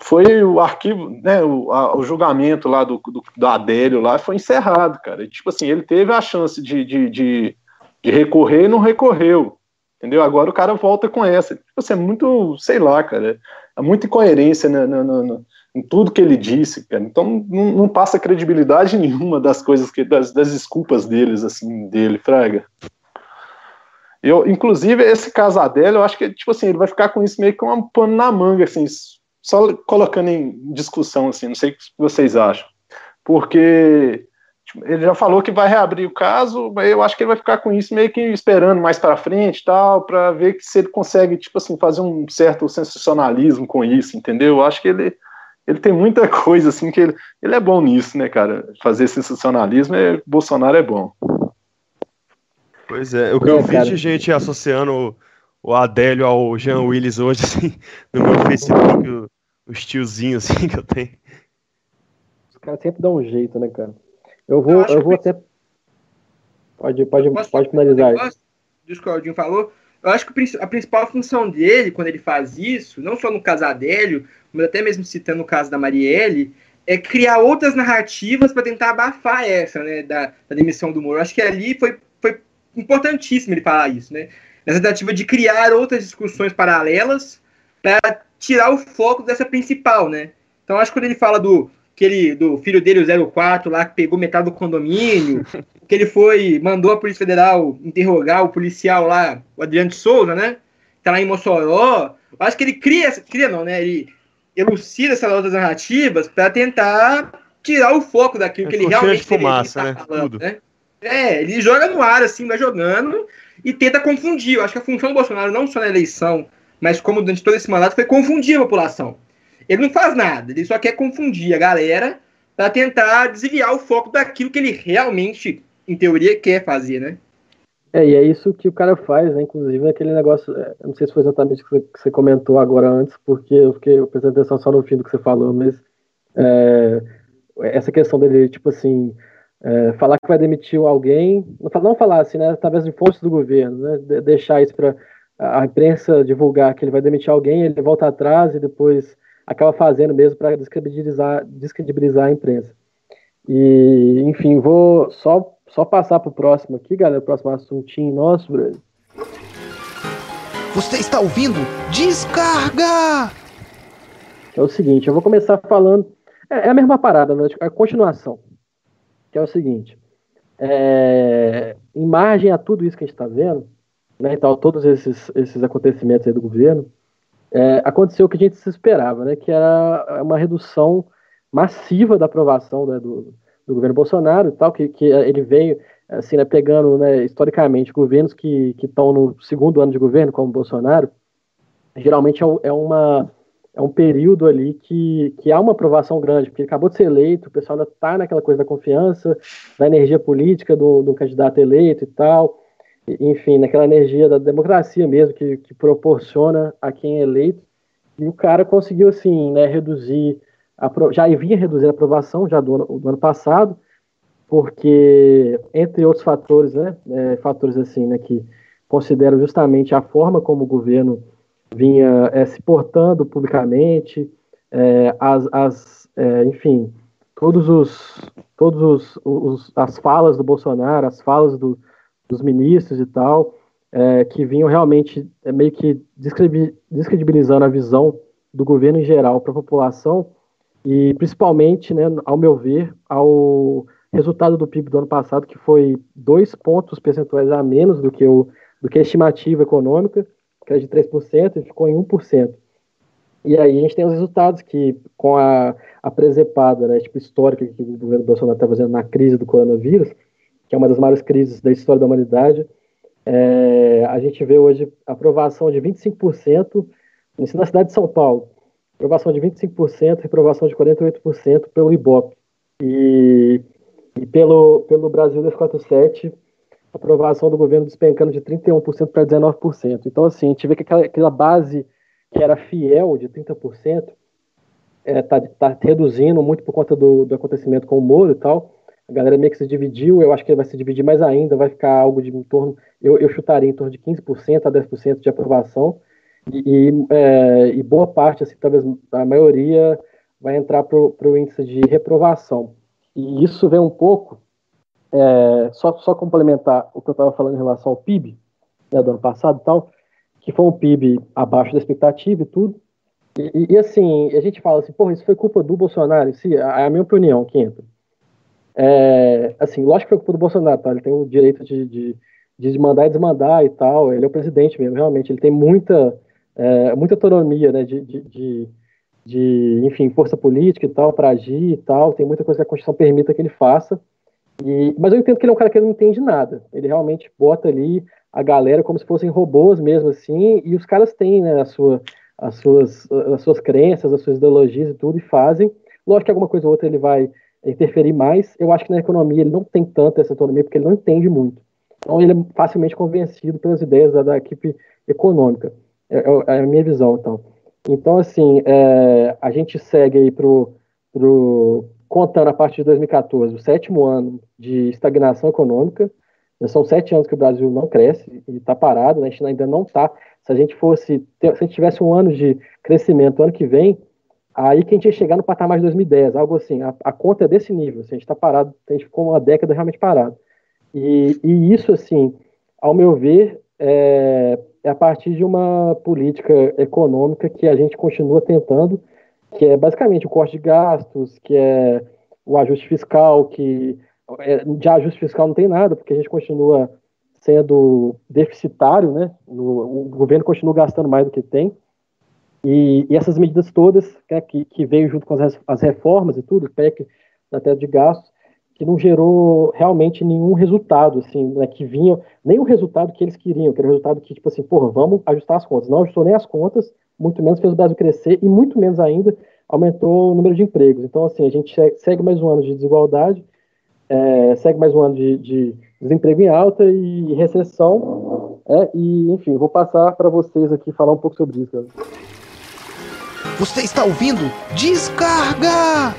foi o arquivo, né, o, a, o julgamento lá do, do, do, Adélio lá foi encerrado, cara. E, tipo assim, ele teve a chance de, de, de, de, recorrer e não recorreu, entendeu? Agora o cara volta com essa. Assim, é muito, sei lá, cara, é muita incoerência no, em tudo que ele disse, cara. Então não, não passa credibilidade nenhuma das coisas que das, das desculpas deles assim dele, Fraga. Eu, inclusive esse Casadelo, eu acho que tipo assim ele vai ficar com isso meio que um pano na manga, assim, só colocando em discussão, assim, não sei o que vocês acham, porque ele já falou que vai reabrir o caso, mas eu acho que ele vai ficar com isso meio que esperando mais para frente, tal, para ver que se ele consegue tipo assim fazer um certo sensacionalismo com isso, entendeu? Eu acho que ele ele tem muita coisa assim que ele, ele é bom nisso, né, cara? Fazer sensacionalismo, é, Bolsonaro é bom. Pois é, o que eu vi de gente associando o Adélio ao Jean Willis hoje, assim, no meu Facebook, os tiozinhos assim, que eu tenho. Os caras sempre dão um jeito, né, cara? Eu vou, eu, eu vou até. Pode, pode, pode finalizar. Disso que o Claudinho falou. Eu acho que a principal função dele, quando ele faz isso, não só no caso Adélio, mas até mesmo citando o caso da Marielle, é criar outras narrativas para tentar abafar essa, né, da, da demissão do Moro. Eu acho que ali foi, foi importantíssimo ele falar isso, né? Nessa tentativa de criar outras discussões paralelas para tirar o foco dessa principal, né? Então acho que quando ele fala do aquele do filho dele, o 04, lá que pegou metade do condomínio, que ele foi, mandou a Polícia Federal interrogar o policial lá, o Adriano de Souza, né? Tá lá em Mossoró. Acho que ele cria, cria não, né? Ele elucida essas outras narrativas para tentar tirar o foco daquilo é que ele realmente de fumaça, né? falando, né? É, ele joga no ar, assim, vai jogando e tenta confundir. Eu acho que a função do Bolsonaro, não só na eleição, mas como durante todo esse mandato, foi confundir a população. Ele não faz nada, ele só quer confundir a galera para tentar desviar o foco daquilo que ele realmente, em teoria, quer fazer, né? É, e é isso que o cara faz, né? Inclusive aquele negócio, é, não sei se foi exatamente o que você comentou agora antes, porque eu fiquei eu prestei atenção só no fim do que você falou, mas é, essa questão dele, tipo assim, é, falar que vai demitir alguém, não falar assim, né, através de fontes do governo, né, deixar isso para a imprensa divulgar que ele vai demitir alguém, ele volta atrás e depois acaba fazendo mesmo para descredibilizar, descredibilizar a imprensa. E, enfim, vou só, só passar para o próximo aqui, galera, o próximo assuntinho nosso, Bruno. Você está ouvindo? Descarga! É o seguinte, eu vou começar falando. É, é a mesma parada, né? a continuação que é o seguinte: é, em margem a tudo isso que a gente está vendo, né, então, todos esses, esses acontecimentos aí do governo, é, aconteceu o que a gente se esperava, né, que era uma redução massiva da aprovação né, do, do governo Bolsonaro e tal, que, que ele veio assim, né, pegando né, historicamente governos que estão no segundo ano de governo, como Bolsonaro, geralmente é, é uma é um período ali que, que há uma aprovação grande, porque ele acabou de ser eleito, o pessoal ainda está naquela coisa da confiança, da energia política do, do candidato eleito e tal, enfim, naquela energia da democracia mesmo, que, que proporciona a quem é eleito, e o cara conseguiu, assim, né, reduzir, a, já vinha reduzir a aprovação já do ano, do ano passado, porque, entre outros fatores, né, é, fatores assim, né, que consideram justamente a forma como o governo vinha é, se portando publicamente, é, as, as é, enfim, todos os, todos os, os, as falas do Bolsonaro, as falas do, dos ministros e tal, é, que vinham realmente é, meio que descredibilizando a visão do governo em geral para a população e principalmente, né, ao meu ver, ao resultado do PIB do ano passado, que foi dois pontos percentuais a menos do que, o, do que a estimativa econômica, que era de 3%, e ficou em 1%. E aí a gente tem os resultados que, com a, a presepada né, tipo, histórica que o governo Bolsonaro está fazendo na crise do coronavírus, que é uma das maiores crises da história da humanidade, é, a gente vê hoje aprovação de 25% na cidade de São Paulo, aprovação de 25%, reprovação de 48% pelo IBOP. E e pelo, pelo Brasil 247, aprovação do governo despencando de 31% para 19%. Então, assim, a gente vê que aquela, aquela base que era fiel de 30% está é, tá, tá reduzindo muito por conta do, do acontecimento com o Moro e tal. A galera meio que se dividiu, eu acho que vai se dividir mais ainda, vai ficar algo de em torno, eu, eu chutaria em torno de 15% a 10% de aprovação, e, é, e, boa parte, assim, talvez a maioria, vai entrar para o índice de reprovação. E isso vem um pouco, é, só, só complementar o que eu estava falando em relação ao PIB né, do ano passado e tal, que foi um PIB abaixo da expectativa e tudo. E, e, assim, a gente fala assim, pô, isso foi culpa do Bolsonaro, sim, é a minha opinião que entra. É, assim, lógico que culpa do Bolsonaro, tá? Ele tem o direito de, de, de mandar e desmandar e tal, ele é o presidente mesmo, realmente, ele tem muita, é, muita autonomia, né, de, de, de de, enfim, força política e tal, para agir e tal. Tem muita coisa que a Constituição permita que ele faça. E, mas eu entendo que ele é um cara que não entende nada. Ele realmente bota ali a galera como se fossem robôs mesmo, assim, e os caras têm né, a sua, as, suas, as suas crenças, as suas ideologias e tudo, e fazem. Lógico que alguma coisa ou outra ele vai interferir mais. Eu acho que na economia ele não tem tanta essa autonomia, porque ele não entende muito. Então ele é facilmente convencido pelas ideias da, da equipe econômica. É, é, é a minha visão, então. Então, assim, é, a gente segue aí pro, pro, contando a partir de 2014, o sétimo ano de estagnação econômica. São sete anos que o Brasil não cresce e está parado, né? a China ainda não está. Se a gente fosse, se a gente tivesse um ano de crescimento ano que vem, aí que a gente ia chegar no patamar de 2010, algo assim. A, a conta é desse nível, assim, a gente está parado, a gente ficou uma década realmente parado. E, e isso, assim, ao meu ver, é, é a partir de uma política econômica que a gente continua tentando, que é basicamente o corte de gastos, que é o ajuste fiscal, que é, de ajuste fiscal não tem nada, porque a gente continua sendo deficitário, né? O, o governo continua gastando mais do que tem. E, e essas medidas todas, né, que, que veio junto com as, as reformas e tudo, PEC da tela de gastos, que não gerou realmente nenhum resultado, assim, né, que vinha, nem o resultado que eles queriam, que era o resultado que, tipo assim, porra, vamos ajustar as contas. Não ajustou nem as contas, muito menos fez o Brasil crescer e muito menos ainda aumentou o número de empregos. Então, assim, a gente segue mais um ano de desigualdade, é, segue mais um ano de, de, desemprego em alta e recessão, é, e, enfim, vou passar para vocês aqui falar um pouco sobre isso. Você está ouvindo? Descarga!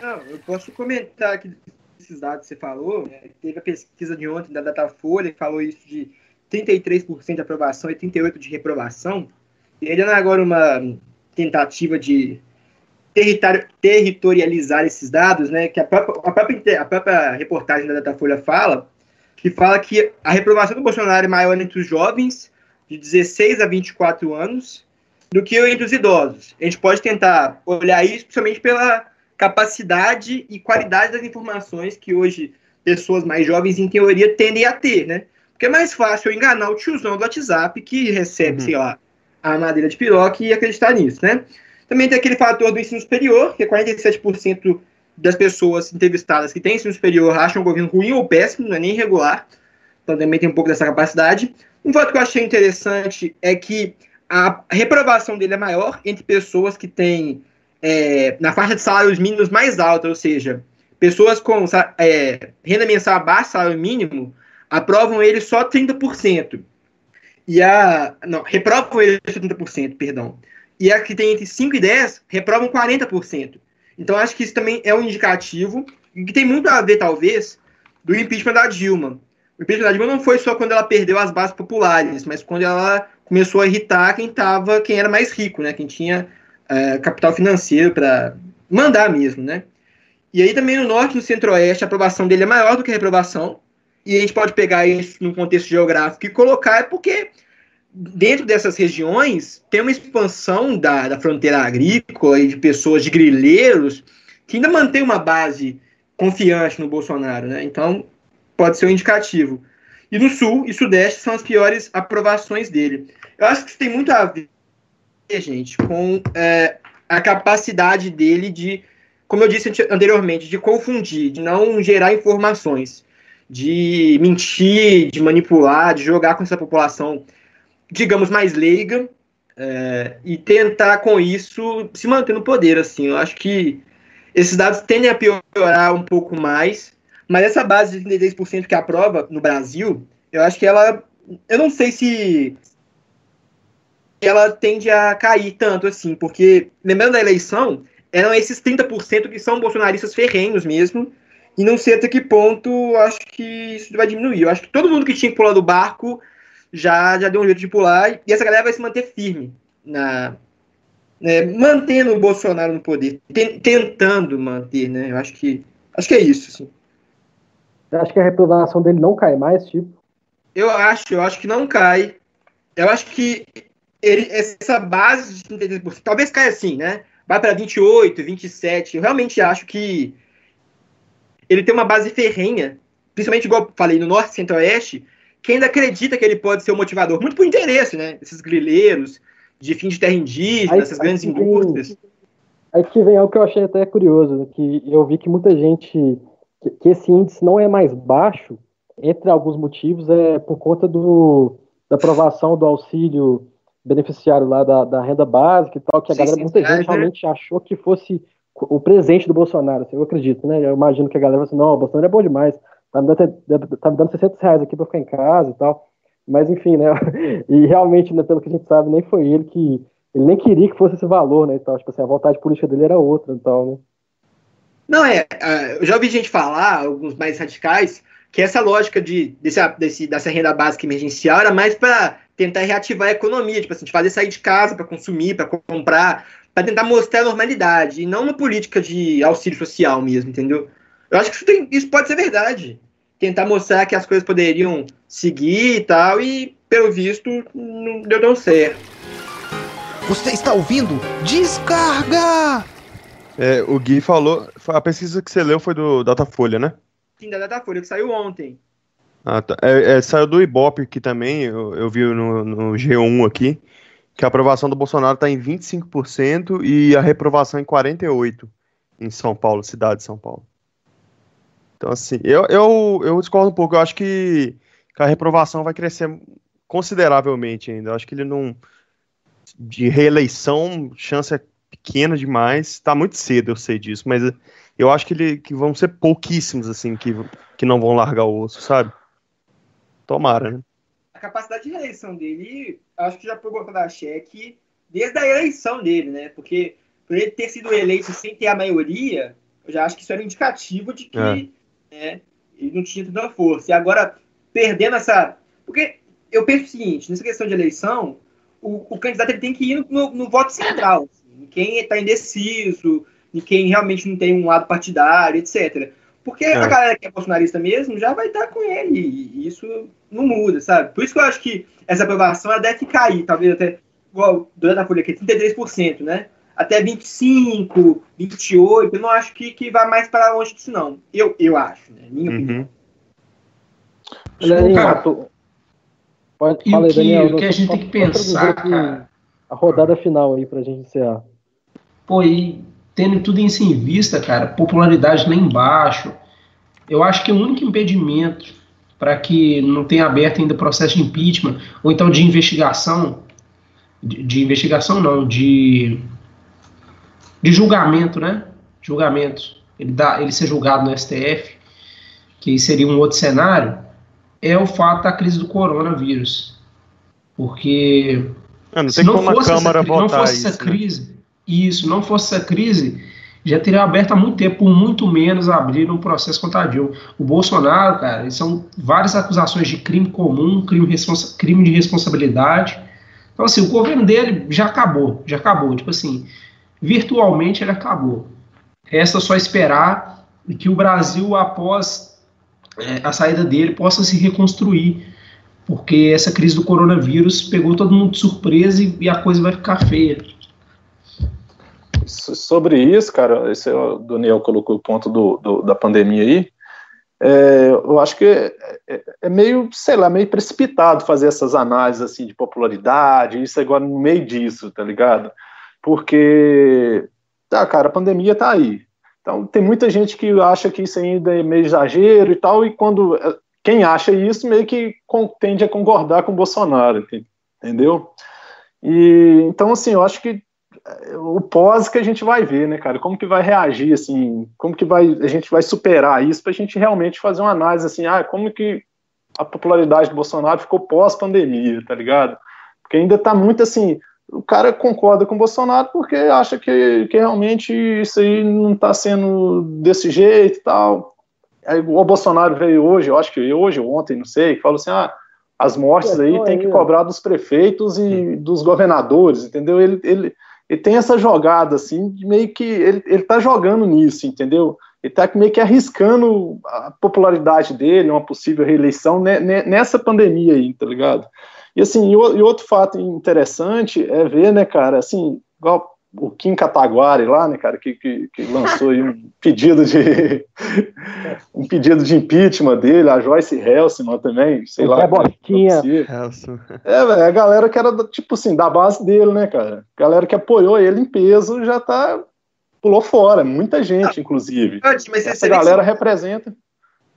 Não, eu posso comentar aqui esses dados que você falou. Né? Teve a pesquisa de ontem da Datafolha que falou isso de 33% de aprovação e 38% de reprovação. Ele é agora uma tentativa de territorializar esses dados, né? Que a própria, a própria, a própria reportagem da Datafolha fala, que fala que a reprovação do Bolsonaro é maior entre os jovens de 16 a 24 anos do que entre os idosos. A gente pode tentar olhar isso, principalmente pela capacidade e qualidade das informações que hoje pessoas mais jovens, em teoria, tendem a ter, né? Porque é mais fácil eu enganar o tiozão do WhatsApp que recebe, uhum. sei lá, a madeira de piroca e acreditar nisso, né? Também tem aquele fator do ensino superior, que é 47% das pessoas entrevistadas que têm ensino superior acham o governo ruim ou péssimo, não é nem regular. Então também tem um pouco dessa capacidade. Um fato que eu achei interessante é que a reprovação dele é maior entre pessoas que têm é, na faixa de salários mínimos mais alta, ou seja, pessoas com é, renda mensal abaixo salário mínimo aprovam ele só 30%. E a. Não, reprovam ele só 30%, perdão. E a que tem entre 5 e 10 reprovam 40%. Então acho que isso também é um indicativo que tem muito a ver, talvez, do impeachment da Dilma. O impeachment da Dilma não foi só quando ela perdeu as bases populares, mas quando ela começou a irritar quem tava, quem era mais rico, né? Quem tinha é, capital financeiro para mandar mesmo, né? E aí também no norte e no centro-oeste a aprovação dele é maior do que a reprovação. E a gente pode pegar isso num contexto geográfico e colocar, é porque dentro dessas regiões tem uma expansão da, da fronteira agrícola e de pessoas, de grileiros, que ainda mantém uma base confiante no Bolsonaro, né? Então, pode ser um indicativo. E no sul e sudeste são as piores aprovações dele. Eu acho que isso tem muito a ver, gente, com é, a capacidade dele de, como eu disse anteriormente, de confundir, de não gerar informações, de mentir, de manipular, de jogar com essa população digamos, mais leiga é, e tentar com isso se manter no poder. Assim, eu acho que esses dados tendem a piorar um pouco mais, mas essa base de 33% que aprova no Brasil, eu acho que ela, eu não sei se ela tende a cair tanto assim, porque lembrando da eleição, eram esses 30% que são bolsonaristas ferrenhos mesmo, e não sei até que ponto acho que isso vai diminuir. Eu acho que todo mundo que tinha que pular do barco já, já deu um jeito de pular e essa galera vai se manter firme na né, mantendo o Bolsonaro no poder, tentando manter, né? Eu acho que acho que é isso. Assim. Acha que a reprovação dele não cai mais, tipo? Eu acho, eu acho que não cai. Eu acho que ele, essa base de 33%, talvez caia assim, né? Vai para 28, 27. Eu realmente acho que ele tem uma base ferrenha, principalmente igual eu falei no norte e centro-oeste, que ainda acredita que ele pode ser o motivador, muito por interesse, né? Esses grileiros, de fim de terra indígena, aí, essas grandes indústrias. Aí que vem algo que eu achei até curioso, né? que eu vi que muita gente, que, que, esse índice não é mais baixo, entre alguns motivos, é por conta do, da aprovação do auxílio beneficiário lá da, da renda básica e tal, que a galera, muita gente né? realmente achou que fosse o presente do Bolsonaro, assim, eu acredito, né? Eu imagino que a galera vai assim, não, o Bolsonaro é bom demais tá me dando, tá me dando 600 reais aqui para ficar em casa e tal. Mas enfim, né? E realmente, né, pelo que a gente sabe, nem foi ele que. Ele nem queria que fosse esse valor, né? Então, tipo assim, a vontade política dele era outra, então, né? Não, é. é eu já ouvi gente falar, alguns mais radicais, que essa lógica de, desse, desse, dessa renda básica emergencial era mais para tentar reativar a economia, tipo assim, de fazer sair de casa para consumir, para comprar, para tentar mostrar a normalidade, e não uma política de auxílio social mesmo, entendeu? Eu acho que isso, tem, isso pode ser verdade tentar mostrar que as coisas poderiam seguir e tal, e pelo visto não deu tão certo. Você está ouvindo? Descarga! É, o Gui falou. A pesquisa que você leu foi do Datafolha, né? Sim, da Datafolha, que saiu ontem. Ah, tá. É, é, saiu do Ibope aqui também, eu, eu vi no, no, G1 aqui, que a aprovação do Bolsonaro está em 25% e a reprovação em 48% em São Paulo, cidade de São Paulo. Então, assim, eu, eu, eu discordo um pouco. Eu acho que, que a reprovação vai crescer consideravelmente ainda. Eu acho que ele não. De reeleição, chance é pequena demais. Tá muito cedo, eu sei disso, mas eu acho que, ele, que vão ser pouquíssimos, assim, que, que não vão largar o osso, sabe? Tomara, né? A capacidade de reeleição dele, acho que já botar da cheque desde a eleição dele, né? Porque por ele ter sido eleito sem ter a maioria, eu já acho que isso era indicativo de que é né? Ele não tinha tanta força. E agora, perdendo essa. Porque eu penso o seguinte: nessa questão de eleição, o, o candidato ele tem que ir no, no voto central. Assim, quem está indeciso, em quem realmente não tem um lado partidário, etc. Porque é. a galera que é bolsonarista mesmo já vai estar com ele. E isso não muda, sabe? Por isso que eu acho que essa aprovação ela deve cair, talvez até. Igual durante a Folha aqui, 33%, né? até 25, 28, eu não acho que, que vai mais para longe disso, não. Eu, eu acho, né? Minha uhum. opinião. Cara, pode, e o que, Daniel, o que a gente tem que pensar, cara... A rodada final aí pra gente encerrar. Pô, e tendo tudo isso em vista, cara, popularidade lá embaixo, eu acho que o único impedimento para que não tenha aberto ainda processo de impeachment, ou então de investigação, de, de investigação não, de de julgamento, né? Julgamento. Ele, dá, ele ser julgado no STF, que seria um outro cenário, é o fato da crise do coronavírus. Porque ah, não se não fosse, essa, não fosse essa isso, né? crise, né? Isso, não fosse essa crise, já teria aberto há muito tempo, por muito menos abrir um processo contra Dilma. O Bolsonaro, cara, são várias acusações de crime comum, crime, crime de responsabilidade. Então, assim, o governo dele já acabou, já acabou. Tipo assim, virtualmente ele acabou. Resta só esperar que o Brasil, após é, a saída dele, possa se reconstruir porque essa crise do coronavírus pegou todo mundo de surpresa e, e a coisa vai ficar feia. Sobre isso, cara, esse é o Daniel colocou o ponto do, do da pandemia aí. É, eu acho que é, é, é, meio, sei lá, meio precipitado fazer essas análises assim de popularidade, isso agora no meio disso, tá ligado? Porque, tá, cara, a pandemia tá aí. Então tem muita gente que acha que isso ainda é meio exagero e tal, e quando quem acha isso meio que tende a concordar com o Bolsonaro, entendeu? E então assim, eu acho que o pós que a gente vai ver, né, cara? Como que vai reagir, assim? Como que vai a gente vai superar isso para a gente realmente fazer uma análise assim, ah, como que a popularidade do Bolsonaro ficou pós pandemia, tá ligado? Porque ainda tá muito assim, o cara concorda com o Bolsonaro porque acha que, que realmente isso aí não está sendo desse jeito e tal. Aí, o Bolsonaro veio hoje, eu acho que hoje ou ontem, não sei, falou assim: ah, as mortes aí tem que cobrar dos prefeitos e dos governadores, entendeu? Ele, ele, ele tem essa jogada, assim, de meio que ele, ele tá jogando nisso, entendeu? Ele tá meio que arriscando a popularidade dele, uma possível reeleição nessa pandemia aí, tá ligado? E assim, e outro fato interessante é ver, né, cara, assim, igual o Kim Kataguari lá, né, cara, que, que, que lançou um pedido de um pedido de impeachment dele, a Joyce Helsman também, sei lá. É botinha. É, a galera que era, tipo assim, da base dele, né, cara? A galera que apoiou ele em peso já tá pulou fora, muita gente, inclusive. Mas essa galera representa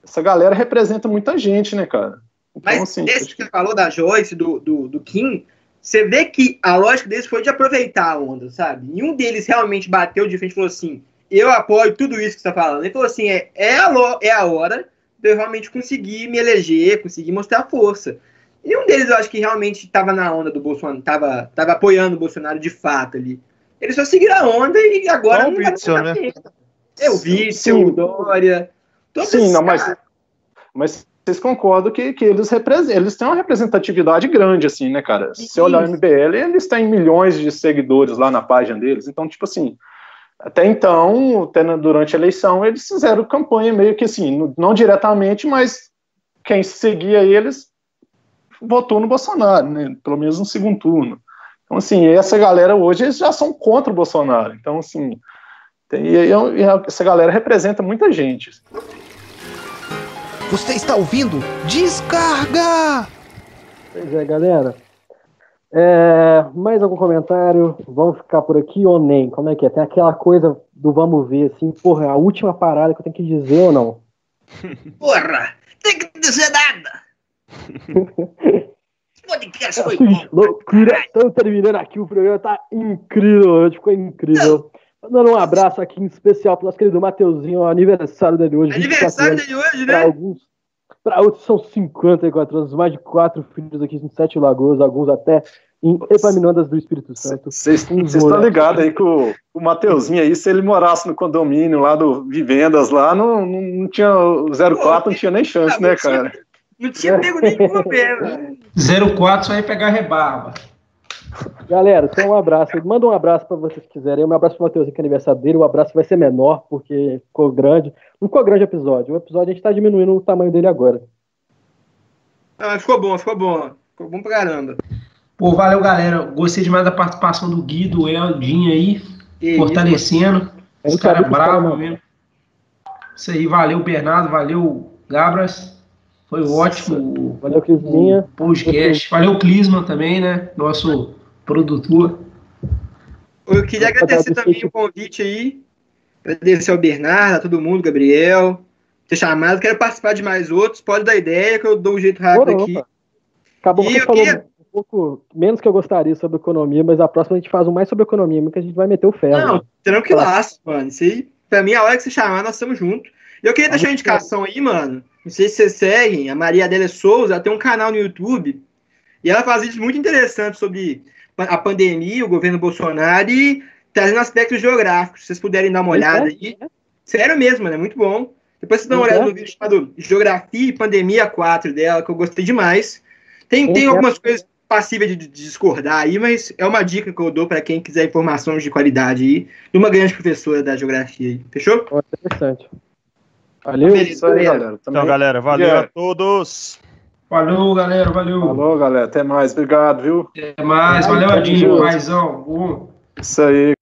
essa galera representa muita gente, né, cara? Então, mas assim, esse que você falou da Joyce, do, do, do Kim, você vê que a lógica deles foi de aproveitar a onda, sabe? Nenhum deles realmente bateu de frente e falou assim: eu apoio tudo isso que você está falando. Ele falou assim: é, é, a, é a hora de eu realmente conseguir me eleger, conseguir mostrar força. Nenhum deles eu acho que realmente estava na onda do Bolsonaro, estava tava apoiando o Bolsonaro de fato ali. Eles só seguiram a onda e agora não, não Witzel, né? É o Witzel, o Dória. Sim, não, mas, mas vocês concordam que, que eles, eles têm uma representatividade grande, assim, né, cara? Se você olhar o MBL, eles têm milhões de seguidores lá na página deles. Então, tipo assim, até então, até durante a eleição, eles fizeram campanha meio que assim, não diretamente, mas quem seguia eles votou no Bolsonaro, né? Pelo menos no segundo turno. Então, assim, essa galera hoje eles já são contra o Bolsonaro. Então, assim, tem, e, e essa galera representa muita gente. Você está ouvindo? Descarga! Pois é, galera. É, mais algum comentário? Vamos ficar por aqui ou nem? Como é que é? Tem aquela coisa do vamos ver, assim, porra, a última parada que eu tenho que dizer ou não? Porra! Tem que dizer nada! podcast foi bom. Loucura! Estamos terminando aqui, o programa tá incrível, hoje ficou incrível. Dando um abraço aqui em especial para o nosso querido Mateuzinho, aniversário dele hoje. Aniversário dele hoje, né? Para alguns, para outros são 54 anos, mais de quatro filhos aqui em Sete Lagoas, alguns até em Epaminondas do Espírito Santo. Vocês estão ligados aí que o, o Mateuzinho aí, se ele morasse no condomínio lá do Vivendas lá, não, não, não tinha 04, não tinha nem chance, né, cara? Não tinha pego nenhuma pena. 04 só ia pegar rebarba. Galera, então um abraço. Manda um abraço para vocês que quiserem. Um abraço pro Matheus que é aniversário dele. O abraço vai ser menor, porque ficou grande. Não ficou grande o episódio. O episódio a gente tá diminuindo o tamanho dele agora. Ah, ficou bom, ficou bom. Ficou bom pra caramba. Pô, valeu, galera. Gostei demais da participação do Gui, do Eldinho aí, que fortalecendo. Os caras bravos mesmo. Isso aí, valeu, Bernardo, valeu, Gabras. Foi ótimo. Valeu, Clisminha. Podcast. Valeu, Clisman também, né? Nosso produtor. Eu queria agradecer também o convite aí. Agradecer ao Bernardo, a todo mundo, Gabriel, ter chamado. Quero participar de mais outros. Pode dar ideia que eu dou um jeito rápido aqui. Acabou que você falou queria... um pouco menos que eu gostaria sobre economia, mas a próxima a gente faz um mais sobre economia, porque a gente vai meter o ferro. Não, tranquilaço, mano. Aí, pra mim, a hora que você chamar, nós estamos juntos. E eu queria deixar uma indicação aí, mano. Não sei se vocês seguem, a Maria Adélia Souza, ela tem um canal no YouTube e ela faz vídeos muito interessantes sobre a pandemia, o governo Bolsonaro e trazendo aspectos geográficos. Se vocês puderem dar uma olhada aí. Sério mesmo, mano, é muito bom. Depois vocês dão uma olhada no vídeo chamado Geografia e Pandemia 4 dela, que eu gostei demais. Tem, tem algumas coisas passíveis de, de discordar aí, mas é uma dica que eu dou para quem quiser informações de qualidade aí, de uma grande professora da geografia aí. Fechou? Interessante. Valeu. Isso aí, galera. Também. Então, galera, valeu Yeah. a todos. Falou, galera. Valeu. Falou, galera. Até mais. Obrigado, viu? Até mais. Valeu, Adinho. Maisão. Um. Isso aí.